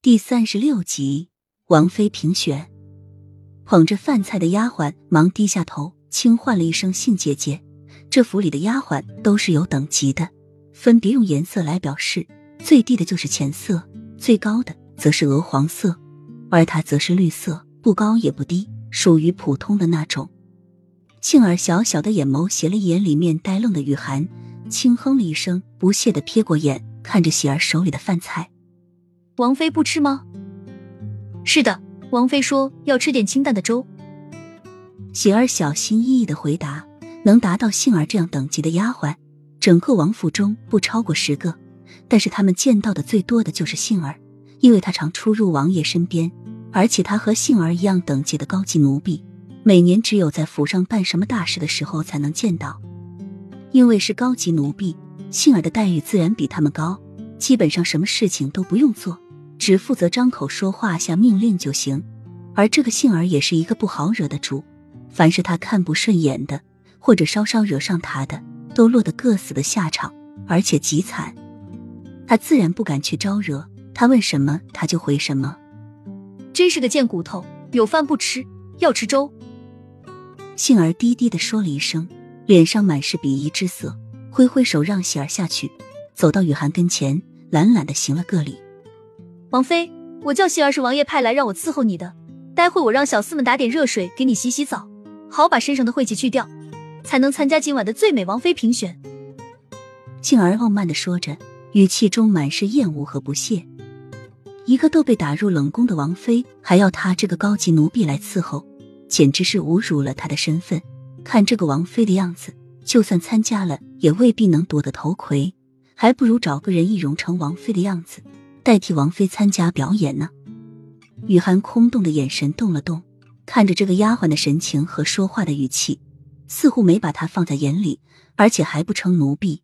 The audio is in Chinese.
第三十六集，王妃评选。捧着饭菜的丫鬟忙低下头，轻唤了一声“杏姐姐”。这府里的丫鬟都是有等级的，分别用颜色来表示，最低的就是浅色，最高的则是鹅黄色，而她则是绿色，不高也不低，属于普通的那种。杏儿小小的眼眸斜了一眼里面呆愣的雨涵，轻哼了一声，不屑的瞥过眼，看着喜儿手里的饭菜。王妃不吃吗？是的，王妃说要吃点清淡的粥。喜儿小心翼翼的回答。能达到杏儿这样等级的丫鬟，整个王府中不超过十个。但是他们见到的最多的就是杏儿，因为她常出入王爷身边，而且她和杏儿一样等级的高级奴婢，每年只有在府上办什么大事的时候才能见到。因为是高级奴婢，杏儿的待遇自然比他们高，基本上什么事情都不用做。只负责张口说话、下命令就行，而这个杏儿也是一个不好惹的主，凡是他看不顺眼的，或者稍稍惹上他的，都落得各死的下场，而且极惨。他自然不敢去招惹，他问什么他就回什么。真是个贱骨头，有饭不吃，要吃粥。杏儿低低的说了一声，脸上满是鄙夷之色，挥挥手让喜儿下去，走到雨涵跟前，懒懒的行了个礼。王妃，我叫喜儿是王爷派来让我伺候你的。待会我让小厮们打点热水给你洗洗澡，好把身上的晦气去掉，才能参加今晚的最美王妃评选。杏儿傲慢的说着，语气中满是厌恶和不屑。一个都被打入冷宫的王妃，还要她这个高级奴婢来伺候，简直是侮辱了她的身份。看这个王妃的样子，就算参加了，也未必能夺得头魁，还不如找个人易容成王妃的样子。代替王妃参加表演呢？雨涵空洞的眼神动了动，看着这个丫鬟的神情和说话的语气，似乎没把她放在眼里，而且还不称奴婢，